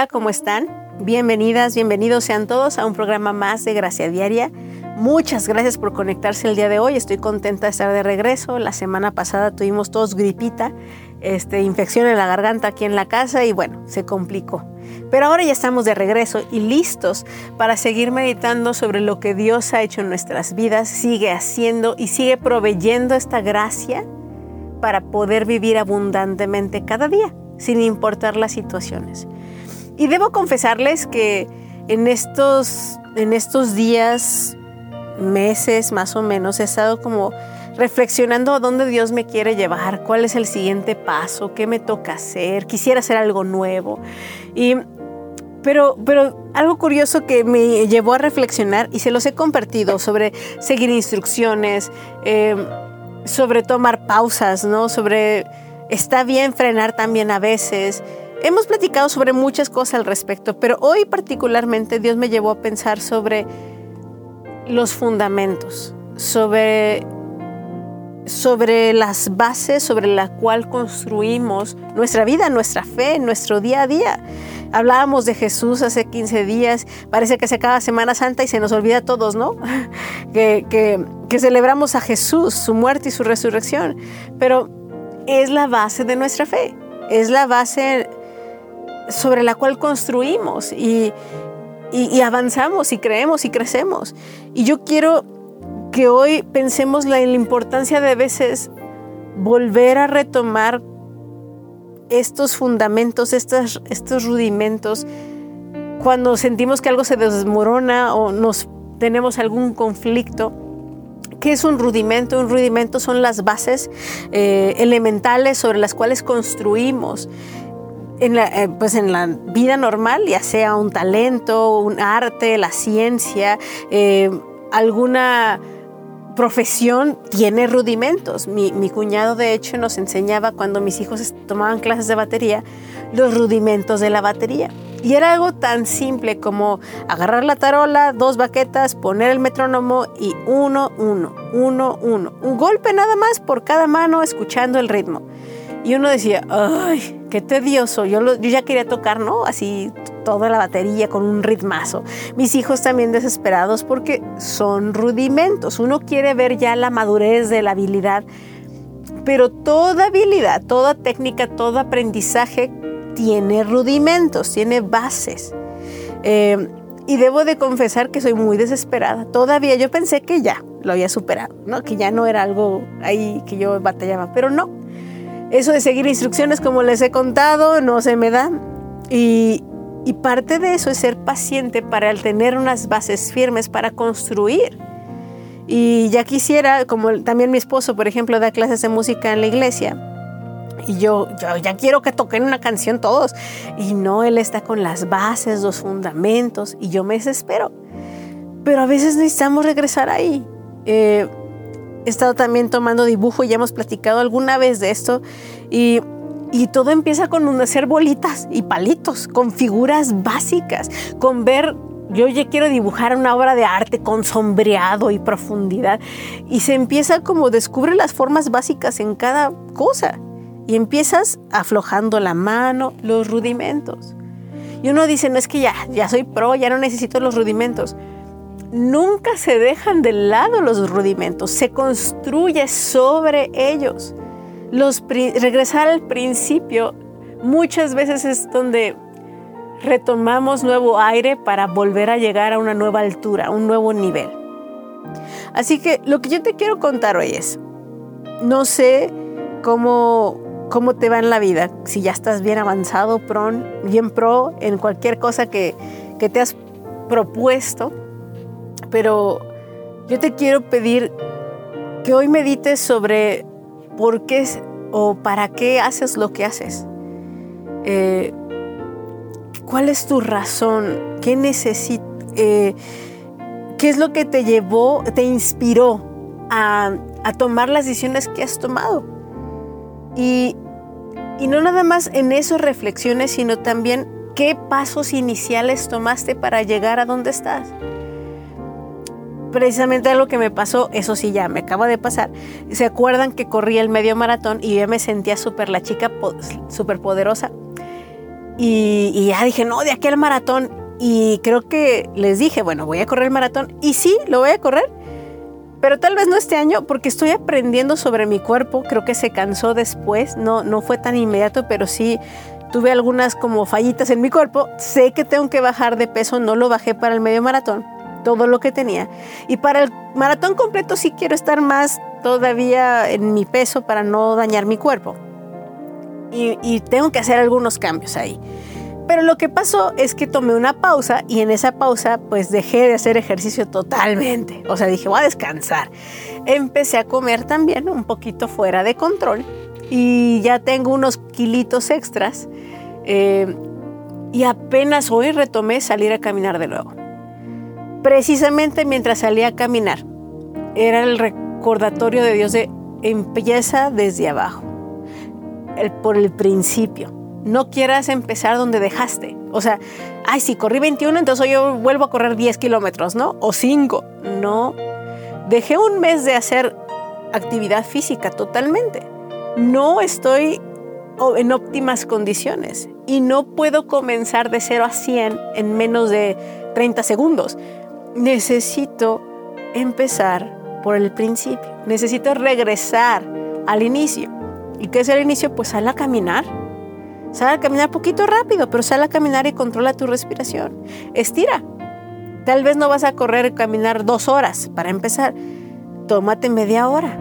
Hola, ¿cómo están? Bienvenidas, bienvenidos sean todos a un programa más de Gracia Diaria. Muchas gracias por conectarse el día de hoy. Estoy contenta de estar de regreso. La semana pasada tuvimos todos gripita, este, infección en la garganta aquí en la casa y bueno, se complicó. Pero ahora ya estamos de regreso y listos para seguir meditando sobre lo que Dios ha hecho en nuestras vidas, sigue haciendo y sigue proveyendo esta gracia para poder vivir abundantemente cada día, sin importar las situaciones. Y debo confesarles que en estos, en estos días, meses más o menos, he estado como reflexionando a dónde Dios me quiere llevar, cuál es el siguiente paso, qué me toca hacer, quisiera hacer algo nuevo. Y, pero, pero algo curioso que me llevó a reflexionar y se los he compartido sobre seguir instrucciones, eh, sobre tomar pausas, ¿no? Sobre está bien frenar también a veces. Hemos platicado sobre muchas cosas al respecto, pero hoy particularmente Dios me llevó a pensar sobre los fundamentos, sobre, sobre las bases sobre la cual construimos nuestra vida, nuestra fe, nuestro día a día. Hablábamos de Jesús hace 15 días, parece que se acaba Semana Santa y se nos olvida a todos, ¿no? que, que, que celebramos a Jesús, su muerte y su resurrección, pero es la base de nuestra fe, es la base sobre la cual construimos y, avanzamos y creemos y crecemos. Y yo quiero que hoy pensemos en la importancia de veces volver a retomar estos fundamentos, estos, estos rudimentos, cuando sentimos que algo se desmorona o nos tenemos algún conflicto. ¿Qué es un rudimento? Un rudimento son las bases eh, elementales sobre las cuales construimos en la, eh, pues en la vida normal, ya sea un talento, un arte, la ciencia, eh, alguna profesión tiene rudimentos. Mi, mi, cuñado de hecho nos enseñaba cuando mis hijos tomaban clases de batería los rudimentos de la batería. Y era algo tan simple como agarrar la tarola, dos baquetas, poner el metrónomo y uno, uno, uno, uno. Un golpe nada más por cada mano escuchando el ritmo. Y uno decía, ay, qué tedioso. Yo, yo ya quería tocar, ¿no? Así toda la batería con un ritmazo. Mis hijos también desesperados porque son rudimentos. Uno quiere ver ya la madurez de la habilidad. Pero toda habilidad, toda técnica, todo aprendizaje tiene rudimentos, tiene bases. Eh, y debo de confesar que soy muy desesperada. Todavía yo pensé que ya lo había superado, ¿no? Que ya no era algo ahí que yo batallaba, pero no. Eso de seguir instrucciones, como les he contado, no se me da. Y, parte de eso es ser paciente para tener unas bases firmes para construir. Y ya quisiera, como también mi esposo, por ejemplo, da clases de música en la iglesia. Y yo, yo ya quiero que toquen una canción todos. Y no, él está con las bases, los fundamentos, y yo me desespero. Pero a veces necesitamos regresar ahí. Eh, he estado también tomando dibujo, ya hemos platicado alguna vez de esto, y, todo empieza con hacer bolitas y palitos, con figuras básicas, con ver yo ya quiero dibujar una obra de arte con sombreado y profundidad. Y se empieza como descubre las formas básicas en cada cosa. Y empiezas aflojando la mano, los rudimentos. Y uno dice, no es que ya, ya soy pro, ya no necesito los rudimentos nunca se dejan de lado los rudimentos, se construye sobre ellos. Los, regresar al principio muchas veces es donde retomamos nuevo aire para volver a llegar a una nueva altura, un nuevo nivel. Así que lo que yo te quiero contar hoy es, no sé cómo, cómo te va en la vida, si ya estás bien avanzado, bien pro en cualquier cosa que, que te has propuesto, pero yo te quiero pedir que hoy medites sobre por qué o para qué haces lo que haces. Eh, ¿Cuál es tu razón? ¿Qué necesitas? Eh, ¿Qué es lo que te llevó, te inspiró a, tomar las decisiones que has tomado? Y, y no nada más en esas reflexiones, sino también qué pasos iniciales tomaste para llegar a donde estás precisamente lo que me pasó, eso sí ya me acaba de pasar. ¿Se acuerdan que corrí el medio maratón y yo me sentía súper la chica súper poderosa? Y, ya dije, no, de aquí al maratón. Y creo que les dije, bueno, voy a correr el maratón. Y sí, lo voy a correr. Pero tal vez no este año porque estoy aprendiendo sobre mi cuerpo. Creo que se cansó después. No, no fue tan inmediato, pero sí tuve algunas como fallitas en mi cuerpo. Sé que tengo que bajar de peso. No lo bajé para el medio maratón. Todo lo que tenía. Y para el maratón completo sí quiero estar más todavía en mi peso para no dañar mi cuerpo y, tengo que hacer algunos cambios ahí. Pero lo que pasó es que tomé una pausa y en esa pausa pues dejé de hacer ejercicio totalmente. O sea, dije, voy a descansar. Empecé a comer también un poquito fuera de control y ya tengo unos kilitos extras. Eh, y apenas hoy retomé salir a caminar de nuevo. Precisamente mientras salía a caminar, era el recordatorio de Dios de empieza desde abajo por el principio. No quieras empezar donde dejaste. O sea, ay, si corrí 21, entonces yo vuelvo a correr 10 kilómetros, ¿no? O 5. No. Dejé un mes de hacer actividad física totalmente. No estoy en óptimas condiciones y no puedo comenzar de 0 a 100 en menos de 30 segundos. Necesito empezar por el principio. Necesito regresar al inicio. ¿Y qué es el inicio? Pues sal a caminar. Sal a caminar poquito rápido, pero sal a caminar y controla tu respiración. Estira. Tal vez no vas a correr y caminar dos horas para empezar. Tómate media hora,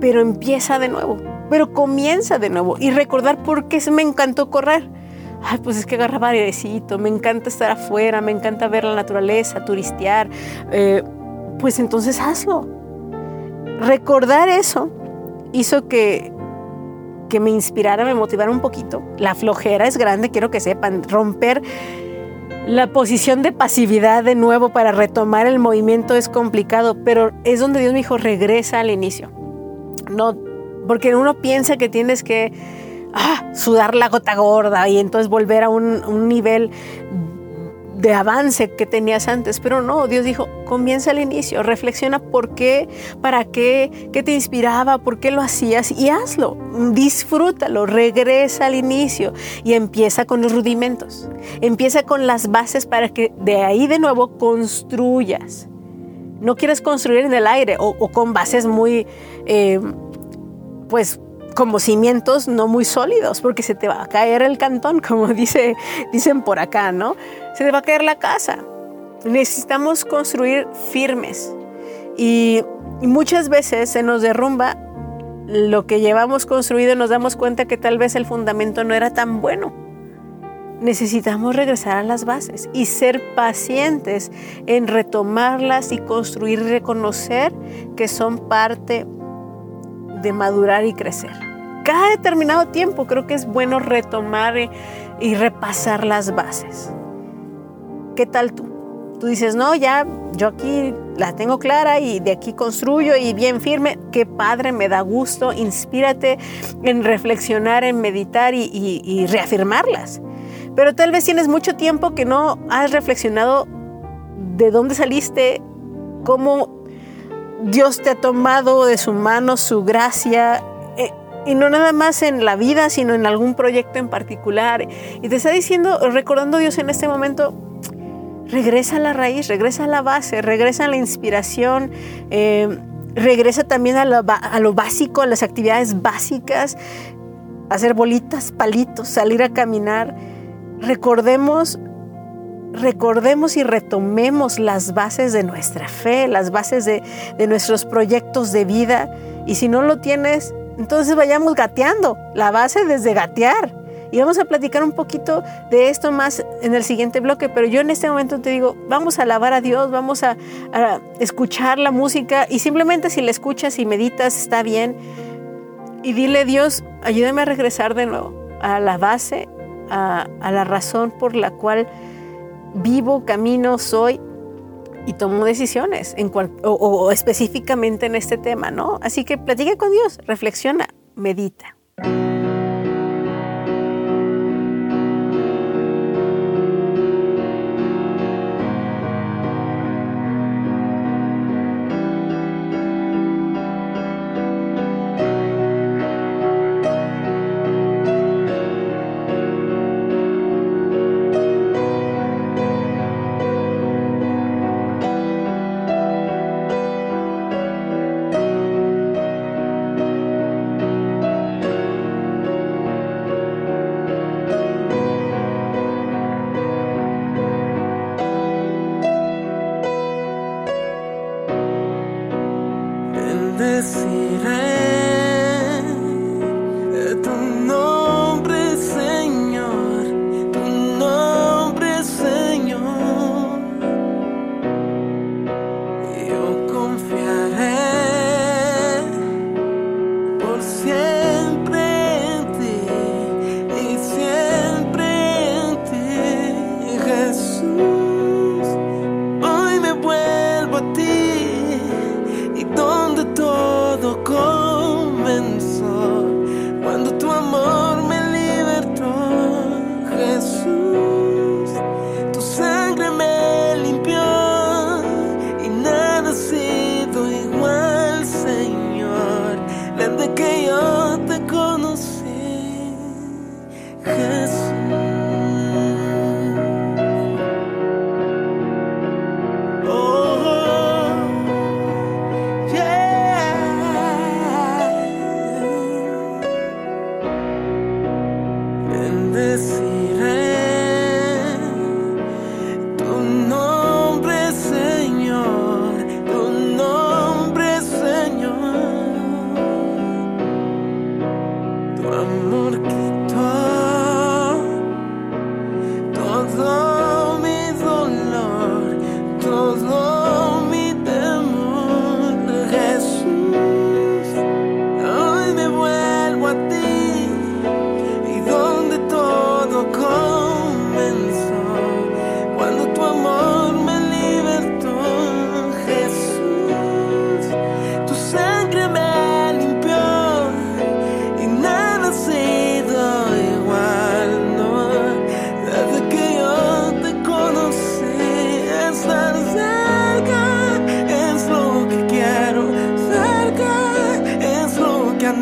pero empieza de nuevo. Pero comienza de nuevo y recordar por qué me encantó correr. Ay, pues es que agarraba airecito, me encanta estar afuera, me encanta ver la naturaleza, turistear. Eh, pues entonces hazlo. Recordar eso hizo que que me inspirara, me motivara un poquito. La flojera es grande, quiero que sepan, romper la posición de pasividad de nuevo para retomar el movimiento es complicado, pero es donde Dios me dijo, regresa al inicio. No, porque uno piensa que tienes que ah, sudar la gota gorda y entonces volver a un, nivel de avance que tenías antes, pero no, Dios dijo, comienza al inicio, reflexiona por qué, para qué, qué te inspiraba, por qué lo hacías y hazlo, disfrútalo, regresa al inicio y empieza con los rudimentos, empieza con las bases para que de ahí de nuevo construyas. No quieres construir en el aire o, con bases muy, eh, pues, como cimientos no muy sólidos, porque se te va a caer el cantón, como dice, dicen por acá, ¿no? Se te va a caer la casa. Necesitamos construir firmes. Y, muchas veces se nos derrumba lo que llevamos construido y nos damos cuenta que tal vez el fundamento no era tan bueno. Necesitamos regresar a las bases y ser pacientes en retomarlas y construir y reconocer que son parte de madurar y crecer. Cada determinado tiempo creo que es bueno retomar y, repasar las bases. ¿Qué tal tú? Tú dices, no, ya yo aquí la tengo clara y de aquí construyo y bien firme. Qué padre, me da gusto. Inspírate en reflexionar, en meditar y, reafirmarlas. Pero tal vez tienes mucho tiempo que no has reflexionado de dónde saliste, cómo Dios te ha tomado de su mano su gracia, eh, y no nada más en la vida, sino en algún proyecto en particular. Y te está diciendo, recordando Dios en este momento, regresa a la raíz, regresa a la base, regresa a la inspiración, eh, regresa también a lo, a lo básico, a las actividades básicas, hacer bolitas, palitos, salir a caminar. Recordemos recordemos y retomemos las bases de nuestra fe, las bases de, nuestros proyectos de vida. Y si no lo tienes, entonces vayamos gateando, la base desde gatear. Y vamos a platicar un poquito de esto más en el siguiente bloque, pero yo en este momento te digo, vamos a alabar a Dios, vamos a, escuchar la música y simplemente si la escuchas y meditas está bien. Y dile Dios, ayúdame a regresar de nuevo a la base, a, a la razón por la cual vivo, camino, soy y tomo decisiones en o, específicamente en este tema, ¿no? Así que platique con Dios, reflexiona, medita.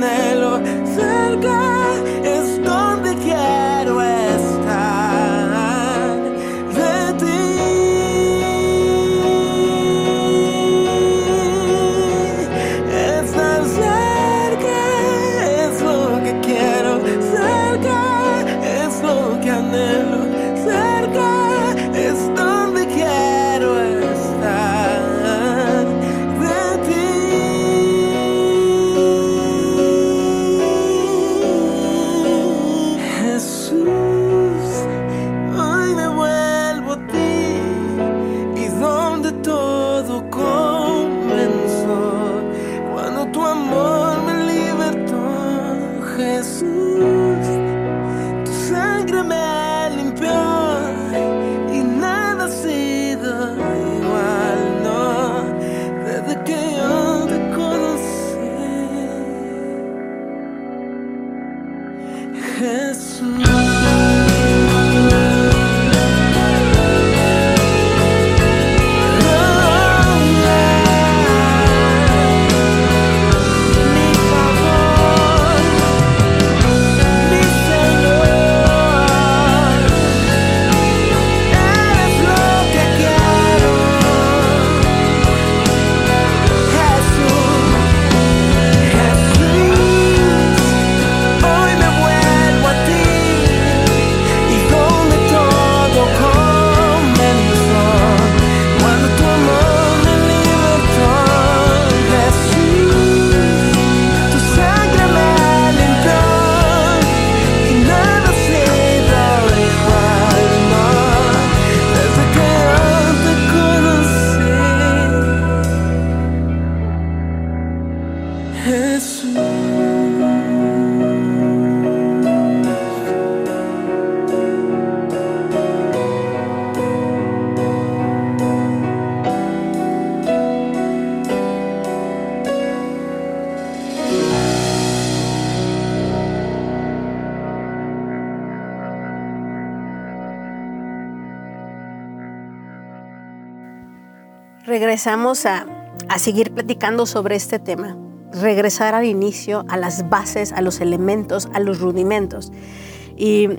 Anhelo, Regresamos a, a seguir platicando sobre este tema. Regresar al inicio, a las bases, a los elementos, a los rudimentos. Y,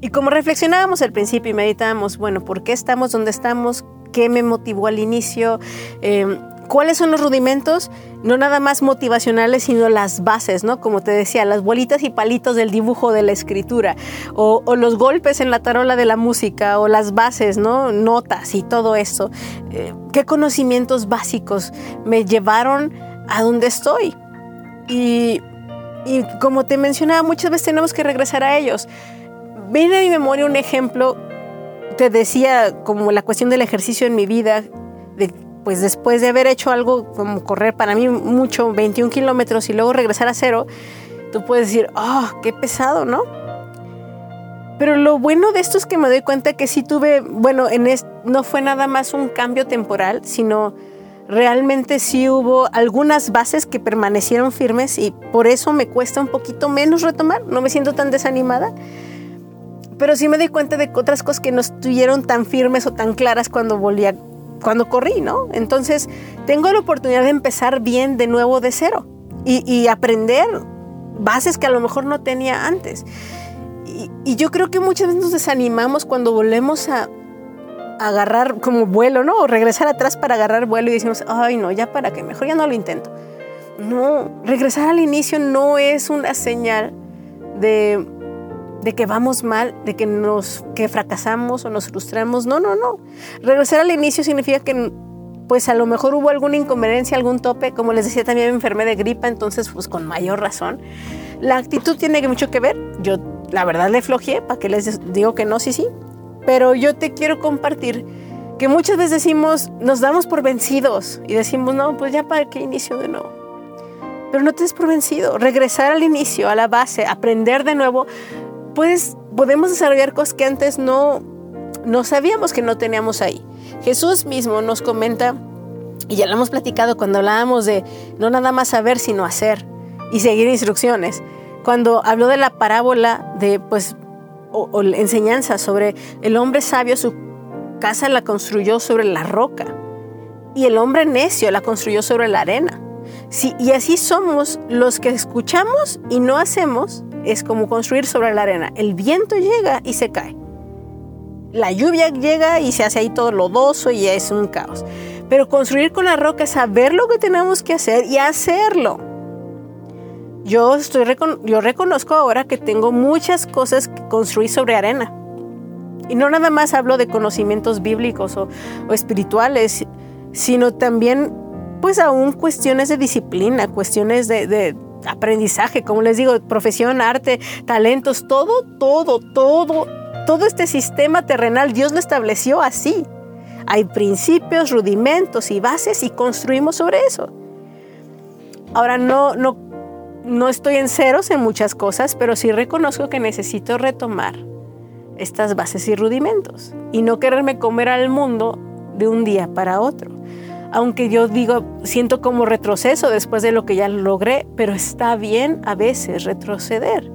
y como reflexionábamos al principio y meditábamos, bueno, ¿por qué estamos donde estamos? ¿Qué me motivó al inicio? Eh, ¿Cuáles son los rudimentos? No nada más motivacionales, sino las bases, ¿no? Como te decía, las bolitas y palitos del dibujo de la escritura, o, los golpes en la tarola de la música, o las bases, ¿no? Notas y todo eso. Eh, ¿Qué conocimientos básicos me llevaron a donde estoy? Y, y como te mencionaba, muchas veces tenemos que regresar a ellos. Viene a mi memoria un ejemplo, te decía como la cuestión del ejercicio en mi vida, pues después de haber hecho algo como correr para mí mucho, 21 kilómetros y luego regresar a cero, tú puedes decir, oh, qué pesado, ¿no? Pero lo bueno de esto es que me doy cuenta que sí tuve, bueno, en no fue nada más un cambio temporal, sino realmente sí hubo algunas bases que permanecieron firmes y por eso me cuesta un poquito menos retomar, no me siento tan desanimada. Pero sí me doy cuenta de otras cosas que no estuvieron tan firmes o tan claras cuando volví a cuando corrí, ¿no? Entonces, tengo la oportunidad de empezar bien de nuevo de cero y, y aprender bases que a lo mejor no tenía antes. Y, y, yo creo que muchas veces nos desanimamos cuando volvemos a, a, agarrar como vuelo, ¿no? O regresar atrás para agarrar vuelo y decimos, ay, no, ya para qué, mejor ya no lo intento. No, regresar al inicio no es una señal de de que vamos mal, de que nos que fracasamos o nos frustramos. No, no, no. Regresar al inicio significa que pues a lo mejor hubo alguna inconveniencia, algún tope, como les decía también me enfermé de gripa, entonces pues con mayor razón. La actitud tiene mucho que ver. Yo la verdad le flojeé, para que les digo que no, sí, sí. Pero yo te quiero compartir que muchas veces decimos, nos damos por vencidos y decimos, no, pues ya para qué inicio de nuevo. Pero no te des por vencido. Regresar al inicio, a la base, aprender de nuevo, pues podemos desarrollar cosas que antes no, no sabíamos que no teníamos ahí. Jesús mismo nos comenta, y ya lo hemos platicado cuando hablábamos de no nada más saber, sino hacer y seguir instrucciones. Cuando habló de la parábola de, pues, o enseñanza sobre el hombre sabio, su casa la construyó sobre la roca y el hombre necio la construyó sobre la arena. Sí, y así somos los que escuchamos y no hacemos, es como construir sobre la arena. El viento llega y se cae. La lluvia llega y se hace ahí todo lodoso y es un caos. Pero construir con la roca es saber lo que tenemos que hacer y hacerlo. Yo, estoy, yo reconozco ahora que tengo muchas cosas que construir sobre arena. Y no nada más hablo de conocimientos bíblicos o, espirituales, sino también pues aún cuestiones de disciplina, cuestiones de, aprendizaje, como les digo, profesión, arte, talentos, todo, todo, todo, todo este sistema terrenal Dios lo estableció así. Hay principios, rudimentos y bases y construimos sobre eso. Ahora no, no, no estoy en ceros en muchas cosas, pero sí reconozco que necesito retomar estas bases y rudimentos y no quererme comer al mundo de un día para otro aunque yo digo, siento como retroceso después de lo que ya logré, pero está bien a veces retroceder.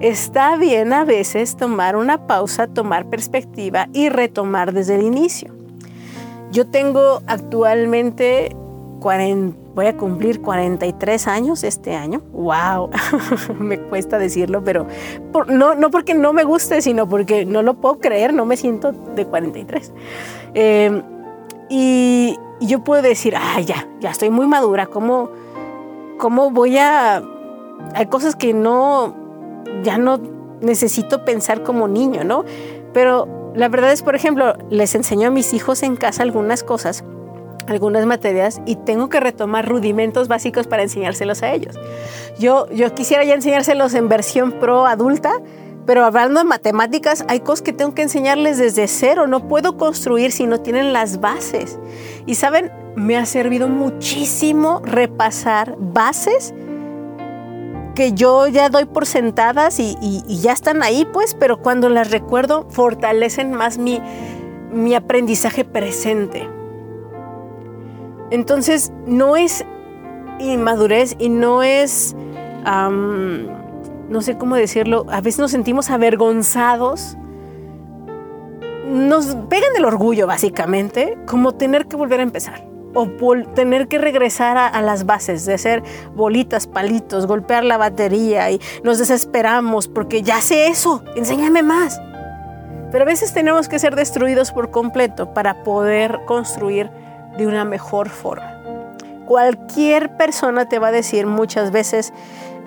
Está bien a veces tomar una pausa, tomar perspectiva y retomar desde el inicio. Yo tengo actualmente 40, voy a cumplir 43 años este año. ¡Wow! me cuesta decirlo, pero no, no porque no me guste, sino porque no lo puedo creer, no me siento de 43. Eh, y, yo puedo decir, ah, ya, ya estoy muy madura, ¿cómo, cómo voy a... Hay cosas que no, ya no necesito pensar como niño, ¿no? Pero la verdad es, por ejemplo, les enseño a mis hijos en casa algunas cosas, algunas materias, y tengo que retomar rudimentos básicos para enseñárselos a ellos. Yo, yo quisiera ya enseñárselos en versión pro adulta, pero hablando de matemáticas, hay cosas que tengo que enseñarles desde cero. No puedo construir si no tienen las bases. Y saben, me ha servido muchísimo repasar bases que yo ya doy por sentadas y, ya están ahí, pues, pero cuando las recuerdo fortalecen más mi, mi aprendizaje presente. Entonces, no es inmadurez y no es... no sé cómo decirlo, a veces nos sentimos avergonzados. Nos pegan el orgullo, básicamente, como tener que volver a empezar o tener que regresar a, a, las bases, de hacer bolitas, palitos, golpear la batería y nos desesperamos porque ya sé eso, enséñame más. Pero a veces tenemos que ser destruidos por completo para poder construir de una mejor forma. Cualquier persona te va a decir muchas veces,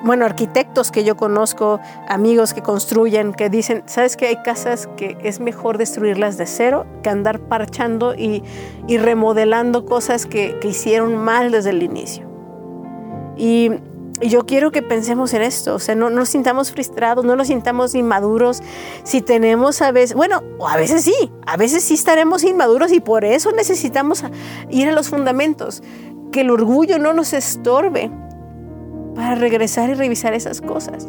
bueno, arquitectos que yo conozco, amigos que construyen, que dicen, ¿sabes que hay casas que es mejor destruirlas de cero que andar parchando y, remodelando cosas que, hicieron mal desde el inicio? Y, yo quiero que pensemos en esto, o sea, no, no nos sintamos frustrados, no nos sintamos inmaduros. Si tenemos a veces, bueno, a veces sí, a veces sí estaremos inmaduros y por eso necesitamos ir a los fundamentos, que el orgullo no nos estorbe para regresar y revisar esas cosas.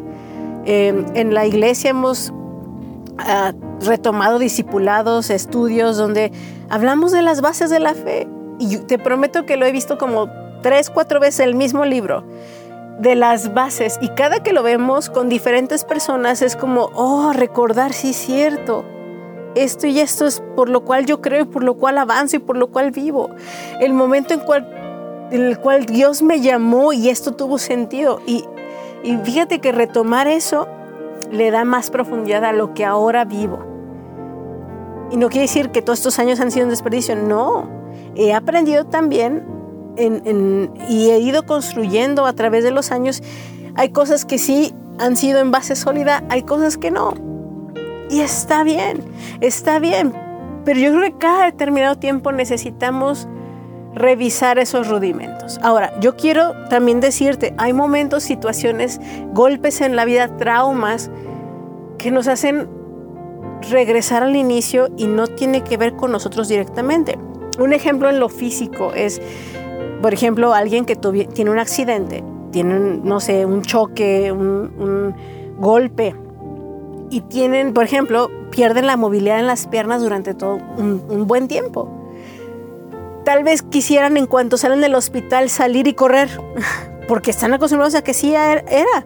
Eh, en la iglesia hemos uh, retomado discipulados, estudios donde hablamos de las bases de la fe. Y te prometo que lo he visto como tres, cuatro veces el mismo libro de las bases y cada que lo vemos con diferentes personas es como, oh, recordar, sí es cierto. Esto y esto es por lo cual yo creo y por lo cual avanzo y por lo cual vivo. El momento en cual en el cual Dios me llamó y esto tuvo sentido. Y, y fíjate que retomar eso le da más profundidad a lo que ahora vivo. Y no quiere decir que todos estos años han sido un desperdicio, no. He aprendido también y he ido construyendo a través de los años. Hay cosas que sí han sido en base sólida, hay cosas que no. Y está bien, está bien. Pero yo creo que cada determinado tiempo necesitamos revisar esos rudimentos. Ahora, yo quiero también decirte, hay momentos, situaciones, golpes en la vida, traumas que nos hacen regresar al inicio y no tiene que ver con nosotros directamente. Un ejemplo en lo físico es, por ejemplo, alguien que tiene un accidente, tiene, un, no sé, un choque, un, golpe, y tienen, por ejemplo, pierden la movilidad en las piernas durante todo un buen tiempo. Tal vez quisieran en cuanto salen del hospital salir y correr, porque están acostumbrados a que sí er- era.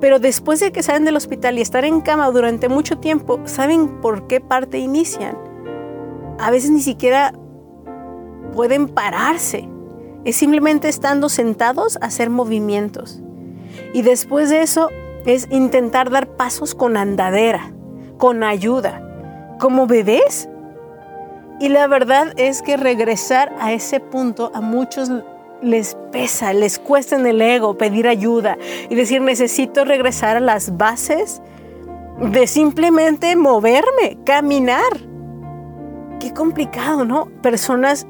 Pero después de que salen del hospital y estar en cama durante mucho tiempo, ¿saben por qué parte inician? A veces ni siquiera pueden pararse. Es simplemente estando sentados hacer movimientos. Y después de eso es intentar dar pasos con andadera, con ayuda, como bebés. Y la verdad es que regresar a ese punto a muchos les pesa, les cuesta en el ego pedir ayuda y decir necesito regresar a las bases de simplemente moverme, caminar. Qué complicado, ¿no? Personas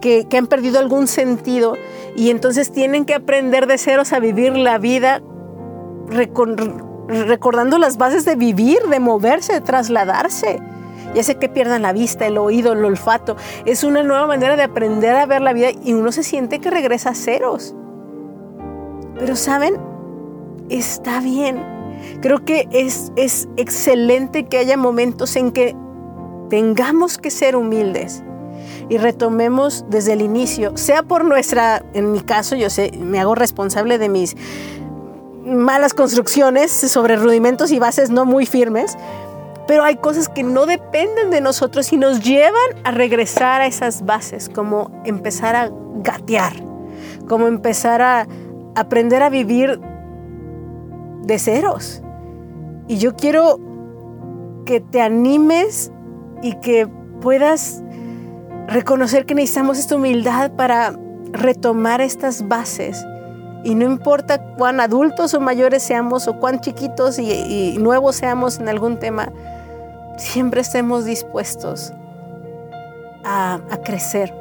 que, que han perdido algún sentido y entonces tienen que aprender de ceros a vivir la vida recordando las bases de vivir, de moverse, de trasladarse. Ya sé que pierdan la vista, el oído, el olfato. Es una nueva manera de aprender a ver la vida y uno se siente que regresa a ceros. Pero saben, está bien. Creo que es, es excelente que haya momentos en que tengamos que ser humildes y retomemos desde el inicio, sea por nuestra, en mi caso, yo sé, me hago responsable de mis malas construcciones sobre rudimentos y bases no muy firmes, pero hay cosas que no dependen de nosotros y nos llevan a regresar a esas bases, como empezar a gatear, como empezar a aprender a vivir de ceros. Y yo quiero que te animes y que puedas reconocer que necesitamos esta humildad para retomar estas bases. Y no importa cuán adultos o mayores seamos o cuán chiquitos y, y nuevos seamos en algún tema, siempre estemos dispuestos a, a crecer,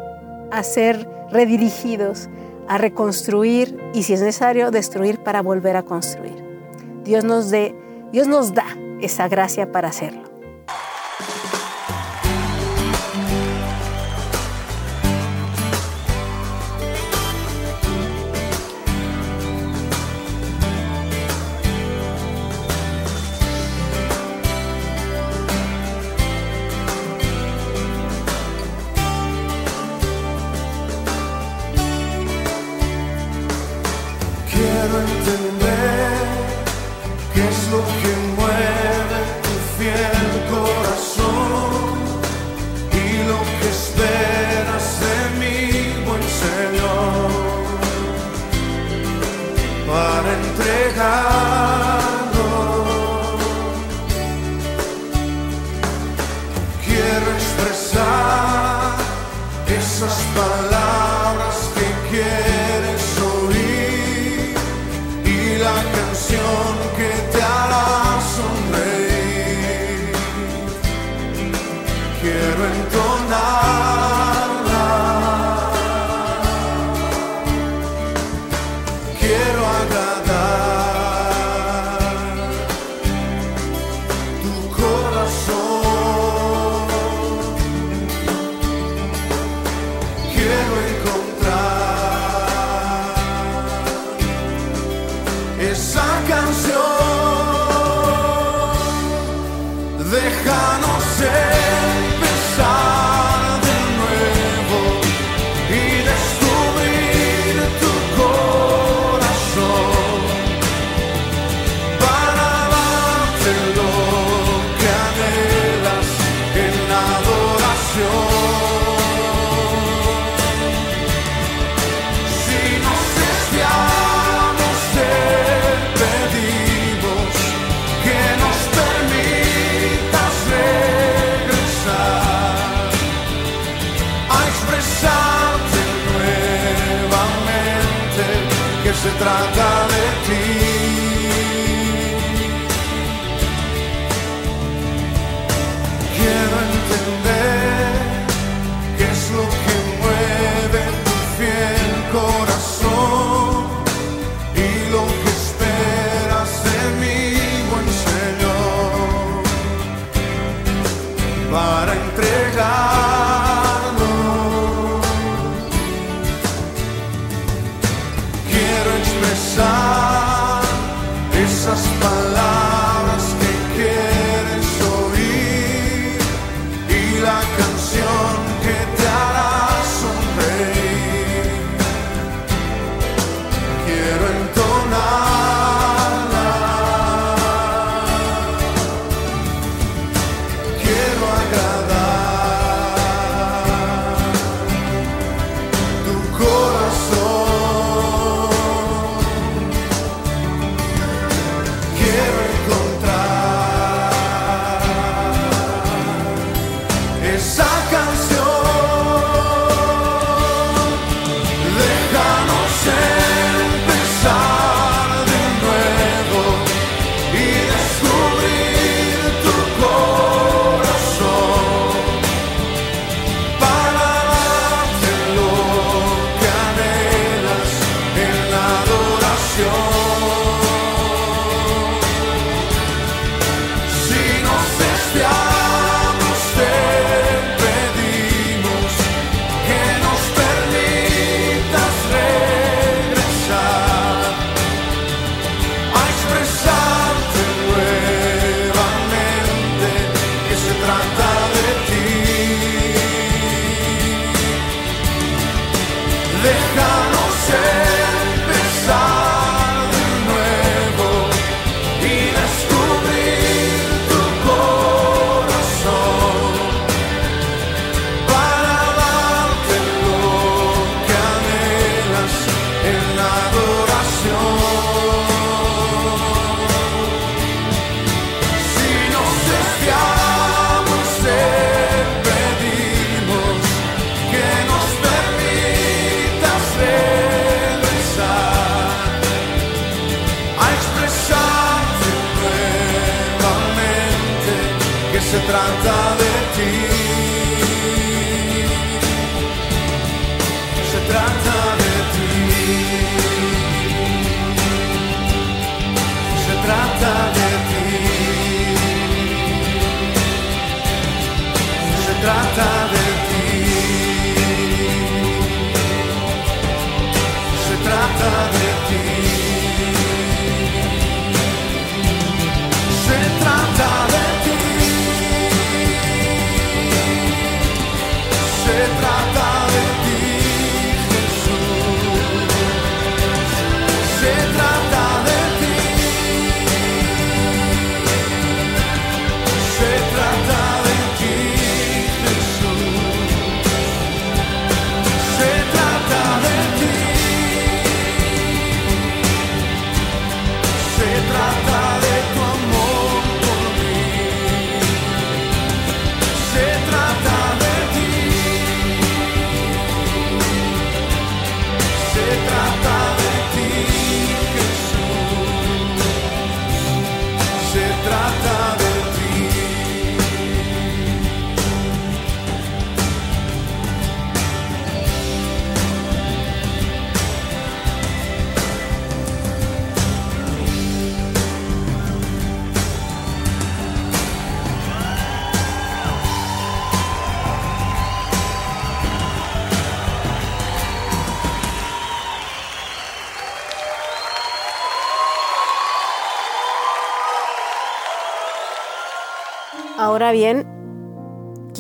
a ser redirigidos, a reconstruir y si es necesario destruir para volver a construir. Dios nos, Dios nos da esa gracia para hacerlo.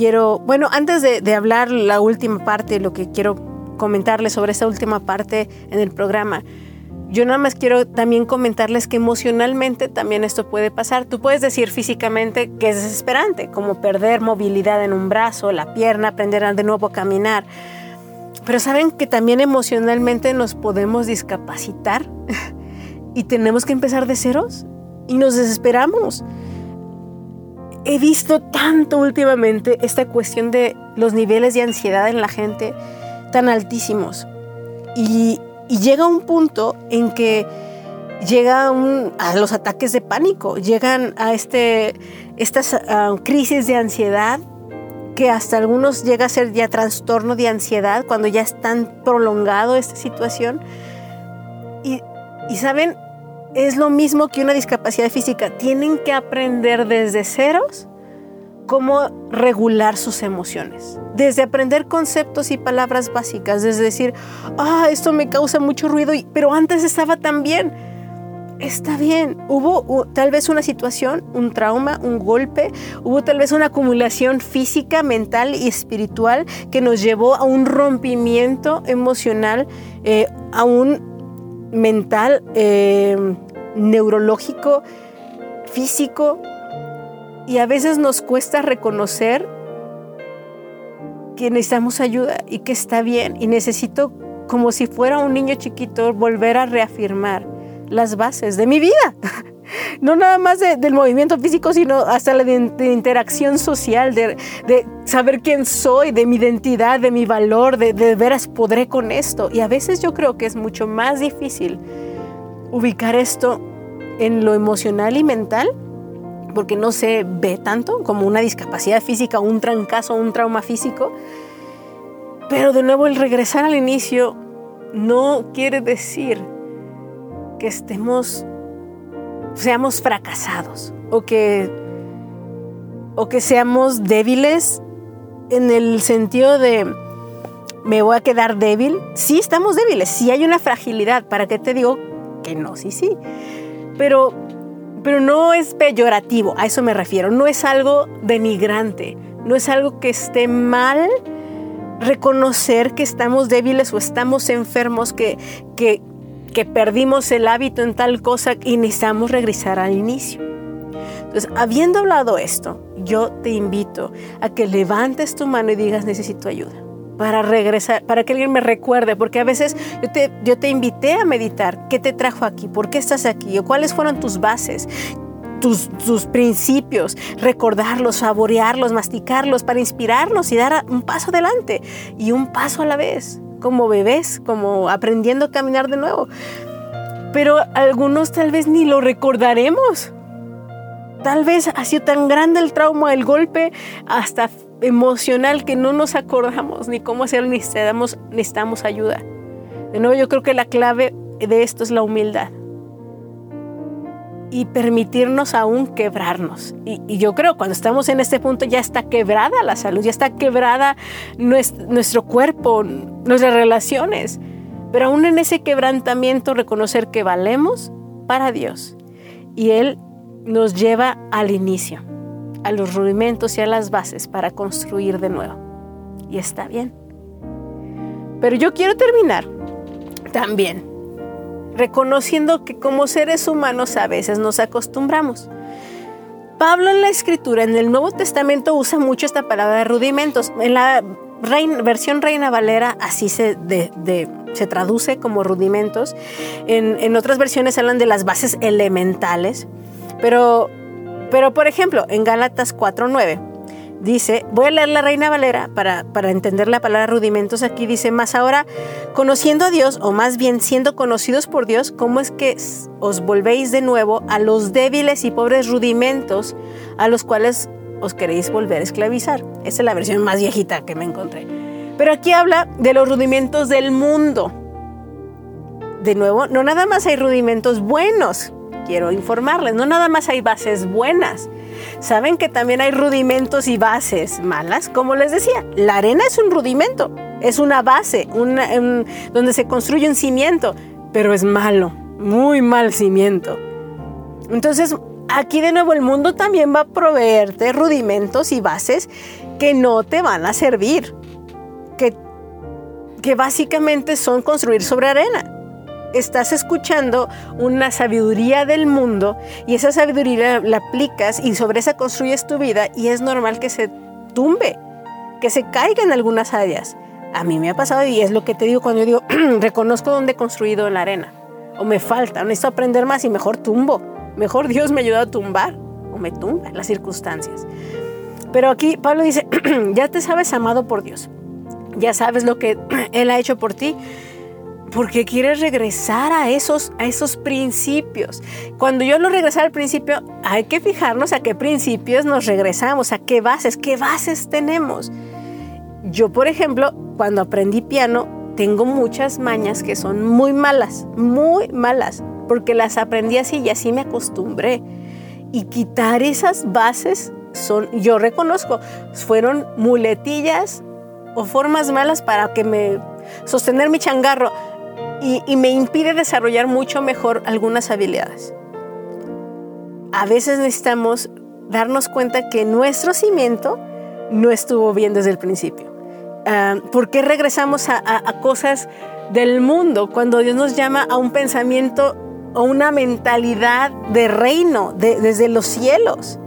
Quiero, bueno, antes de, de hablar la última parte, lo que quiero comentarles sobre esta última parte en el programa, yo nada más quiero también comentarles que emocionalmente también esto puede pasar. Tú puedes decir físicamente que es desesperante, como perder movilidad en un brazo, la pierna, aprender de nuevo a caminar. Pero saben que también emocionalmente nos podemos discapacitar y tenemos que empezar de ceros y nos desesperamos. He visto tanto últimamente esta cuestión de los niveles de ansiedad en la gente tan altísimos. Y, y llega un punto en que llega a los ataques de pánico, llegan a este, estas crisis de ansiedad que hasta algunos llega a ser ya trastorno de ansiedad cuando ya es tan prolongado esta situación. Y, y saben, es lo mismo que una discapacidad física. Tienen que aprender desde ceros cómo regular sus emociones. Desde aprender conceptos y palabras básicas, desde decir, ah, esto me causa mucho ruido, pero antes estaba tan bien. Está bien, hubo tal vez una situación, un trauma, un golpe, hubo tal vez una acumulación física, mental y espiritual que nos llevó a un rompimiento emocional, eh, a un mental, eh, neurológico, físico, y a veces nos cuesta reconocer que necesitamos ayuda y que está bien. Y necesito, como si fuera un niño chiquito, volver a reafirmar las bases de mi vida. No nada más del movimiento físico, sino hasta la interacción social, de, saber quién soy, de mi identidad, de mi valor, de, de veras podré con esto. Y a veces yo creo que es mucho más difícil ubicar esto en lo emocional y mental porque no se ve tanto como una discapacidad física, un trancazo, un trauma físico. Pero de nuevo el regresar al inicio no quiere decir que estemos, seamos fracasados o que, o que seamos débiles en el sentido de me voy a quedar débil. Sí, estamos débiles, sí hay una fragilidad. ¿Para qué te digo que no? Sí, sí. Pero pero no es peyorativo, a eso me refiero, no es algo denigrante, no es algo que esté mal reconocer que estamos débiles o estamos enfermos, que, que, que perdimos el hábito en tal cosa y necesitamos regresar al inicio. Entonces, habiendo hablado esto, yo te invito a que levantes tu mano y digas, necesito ayuda para regresar, para que alguien me recuerde, porque a veces yo te, yo te invité a meditar, ¿qué te trajo aquí? ¿Por qué estás aquí? ¿O cuáles fueron tus bases? Tus, tus, principios, recordarlos, saborearlos, masticarlos para inspirarnos y dar un paso adelante y un paso a la vez, como bebés, como aprendiendo a caminar de nuevo. Pero algunos tal vez ni lo recordaremos. Tal vez ha sido tan grande el trauma, el golpe, hasta emocional que no nos acordamos ni cómo hacerlo, necesitamos, necesitamos ayuda. De nuevo, yo creo que la clave de esto es la humildad y permitirnos aún quebrarnos. Y, yo creo cuando estamos en este punto ya está quebrada la salud, ya está quebrada nuestro, nuestro cuerpo, nuestras relaciones. Pero aún en ese quebrantamiento reconocer que valemos para Dios. Y Él nos lleva al inicio a los rudimentos y a las bases para construir de nuevo. Y está bien. Pero yo quiero terminar también reconociendo que como seres humanos a veces nos acostumbramos. Pablo en la escritura, en el Nuevo Testamento, usa mucho esta palabra de rudimentos. En la versión Reina Valera así se, se traduce como rudimentos. En, en otras versiones hablan de las bases elementales. Pero pero por ejemplo, en Gálatas 4.9 dice, voy a leer la Reina Valera para, para entender la palabra rudimentos aquí, dice, más ahora, conociendo a Dios, o más bien siendo conocidos por Dios, ¿cómo es que os volvéis de nuevo a los débiles y pobres rudimentos a los cuales os queréis volver a esclavizar? Esa es la versión más viejita que me encontré. Pero aquí habla de los rudimentos del mundo. De nuevo, no nada más hay rudimentos buenos, quiero informarles, no nada más hay bases buenas. Saben que también hay rudimentos y bases malas. Como les decía, la arena es un rudimento, es una base, donde se construye un cimiento, pero es malo, muy mal cimiento. Entonces, aquí de nuevo el mundo también va a proveerte rudimentos y bases que no te van a servir, que, que básicamente son construir sobre arena estás escuchando una sabiduría del mundo y esa sabiduría la aplicas y sobre esa construyes tu vida y es normal que se tumbe, que se caiga en algunas áreas. A mí me ha pasado y es lo que te digo cuando yo digo, reconozco dónde he construido en la arena o me falta, necesito aprender más y mejor tumbo. Mejor Dios me ayuda a tumbar o me tumba las circunstancias. Pero aquí Pablo dice, ya te sabes amado por Dios, ya sabes lo que Él ha hecho por ti porque quieres regresar a esos, a esos principios. Cuando yo lo regresar al principio, hay que fijarnos a qué principios nos regresamos, a qué bases, qué bases tenemos. Yo, por ejemplo, cuando aprendí piano, tengo muchas mañas que son muy malas, muy malas, porque las aprendí así y así me acostumbré. Y quitar esas bases son, yo reconozco, fueron muletillas o formas malas para que me sostener mi changarro y, me impide desarrollar mucho mejor algunas habilidades. A veces necesitamos darnos cuenta que nuestro cimiento no estuvo bien desde el principio. Ah, ¿Por qué regresamos a, a- a cosas del mundo cuando Dios nos llama a un pensamiento o una mentalidad de reino de- desde los cielos?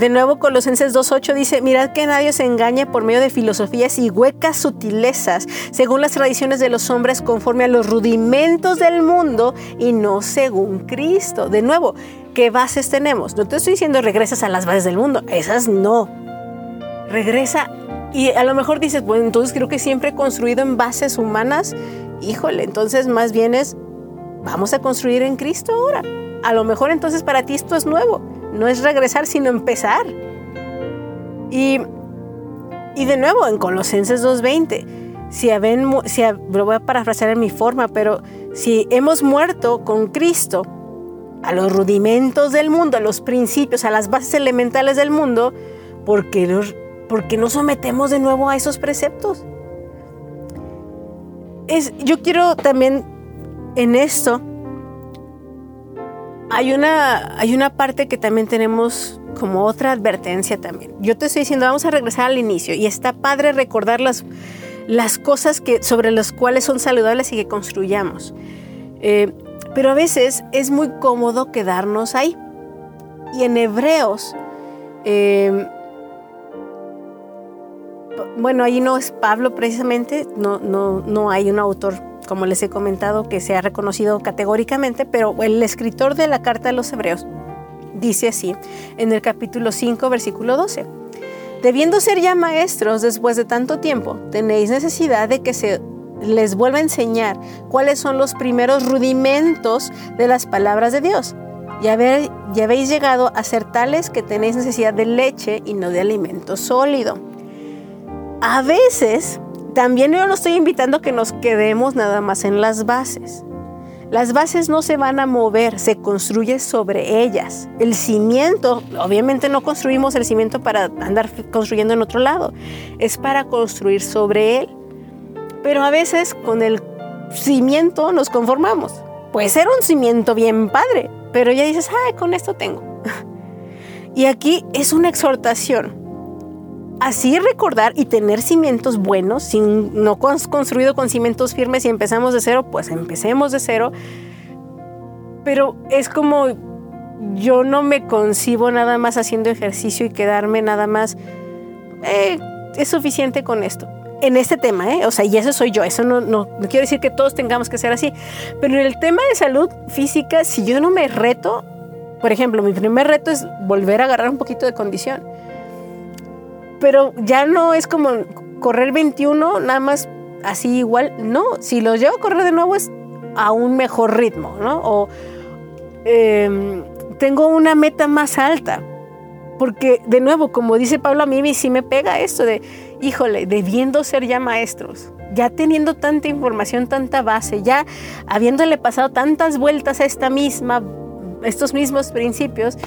De nuevo, Colosenses 2.8 dice, mirad que nadie se engañe por medio de filosofías y huecas sutilezas, según las tradiciones de los hombres, conforme a los rudimentos del mundo y no según Cristo. De nuevo, ¿qué bases tenemos? No te estoy diciendo regresas a las bases del mundo, esas no. Regresa y a lo mejor dices, bueno, entonces creo que siempre he construido en bases humanas. Híjole, entonces más bien es, vamos a construir en Cristo ahora. A lo mejor entonces para ti esto es nuevo. No es regresar, sino empezar. Y, y de nuevo, en Colosenses 2.20, si, haben si lo voy a parafrasear en mi forma, pero si hemos muerto con Cristo a los rudimentos del mundo, a los principios, a las bases elementales del mundo, ¿por qué, los- por qué nos sometemos de nuevo a esos preceptos? Es, yo quiero también en esto hay una, hay una parte que también tenemos como otra advertencia también. Yo te estoy diciendo, vamos a regresar al inicio y está padre recordar las, las cosas que, sobre las cuales son saludables y que construyamos. Eh, pero a veces es muy cómodo quedarnos ahí. Y en Hebreos, eh, bueno, ahí no es Pablo precisamente, no, no, no hay un autor, como les he comentado, que sea reconocido categóricamente, pero el escritor de la carta de los Hebreos dice así, en el capítulo 5, versículo 12. Debiendo ser ya maestros después de tanto tiempo, tenéis necesidad de que se les vuelva a enseñar cuáles son los primeros rudimentos de las palabras de Dios. Ya, haber- ya habéis llegado a ser tales que tenéis necesidad de leche y no de alimento sólido. A veces, también yo no estoy invitando que nos quedemos nada más en las bases. Las bases no se van a mover, se construye sobre ellas. El cimiento, obviamente no construimos el cimiento para andar construyendo en otro lado, es para construir sobre él. Pero a veces con el cimiento nos conformamos. Puede ser un cimiento bien padre, pero ya dices, ay, con esto tengo. Y aquí es una exhortación. Así recordar y tener cimientos buenos, sin, no cons- construido con cimientos firmes y empezamos de cero, pues empecemos de cero. Pero es como yo no me concibo nada más haciendo ejercicio y quedarme nada más, eh, es suficiente con esto. En este tema, ¿eh? o sea, y eso soy yo, eso no, no, no quiero decir que todos tengamos que ser así, pero en el tema de salud física, si yo no me reto, por ejemplo, mi primer reto es volver a agarrar un poquito de condición pero ya no es como correr 21, nada más así igual. No, si los llevo a correr de nuevo es a un mejor ritmo, ¿no? O eh, tengo una meta más alta. Porque, de nuevo, como dice Pablo, a mí sí me pega esto de, híjole, debiendo ser ya maestros, ya teniendo tanta información, tanta base, ya habiéndole pasado tantas vueltas a esta misma, estos mismos principios,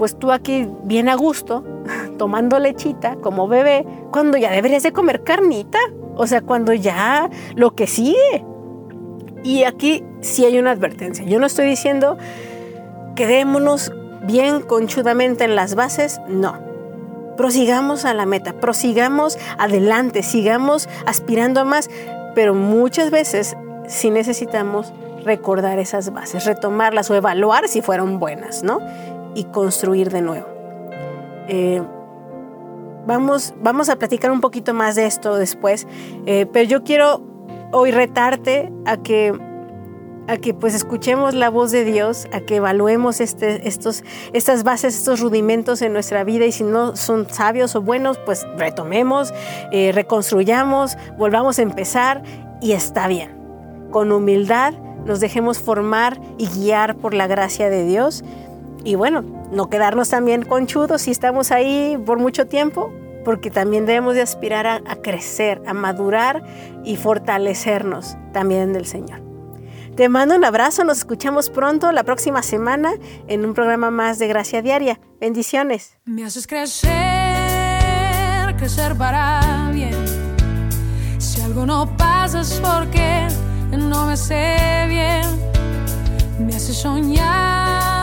pues tú aquí bien a gusto, tomando lechita como bebé, cuando ya deberías de comer carnita, o sea, cuando ya lo que sigue. Y aquí sí hay una advertencia. Yo no estoy diciendo quedémonos bien conchudamente en las bases, no. Prosigamos a la meta, prosigamos adelante, sigamos aspirando a más, pero muchas veces sí necesitamos recordar esas bases, retomarlas o evaluar si fueron buenas, ¿no? Y construir de nuevo. Eh, vamos, vamos a platicar un poquito más de esto después, eh, pero yo quiero hoy retarte a que a que pues escuchemos la voz de Dios, a que evaluemos este, estos, estas bases, estos rudimentos en nuestra vida y si no son sabios o buenos, pues retomemos, eh, reconstruyamos, volvamos a empezar y está bien. Con humildad nos dejemos formar y guiar por la gracia de Dios y bueno, no quedarnos también conchudos si estamos ahí por mucho tiempo, porque también debemos de aspirar a, a crecer, a madurar y fortalecernos también del Señor. Te mando un abrazo, nos escuchamos pronto la próxima semana en un programa más de Gracia Diaria. Bendiciones. Me haces crecer, crecer para bien. Si algo no pasa es porque no me sé bien. Me haces soñar,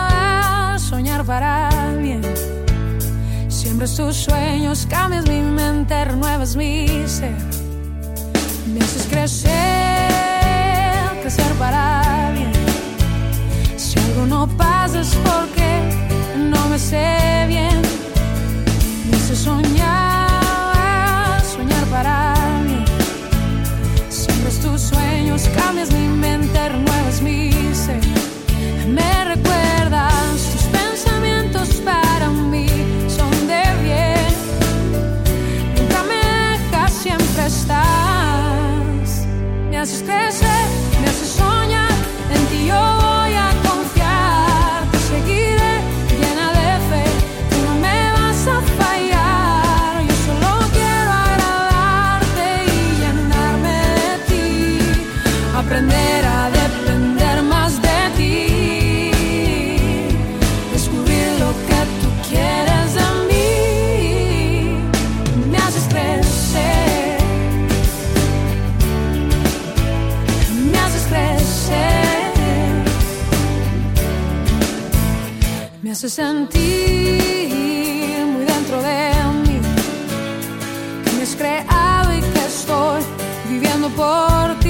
soñar para bien. Siembras tus sueños, cambias mi mente, renuevas mi ser. Me crecer, crecer para bien. Si algo no pasa es porque no me sé bien. Me haces soñar, soñar para bien. Siembras tus sueños, cambias mi Haces sentir muy dentro de mí que me has creado y que estoy viviendo por ti.